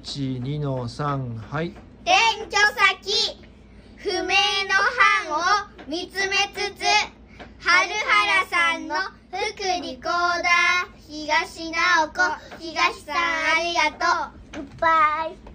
12の3はい。転居先。不明の班を見つめつつ春原さんの福利コーダー東直子東さんありがとう。グッバイ。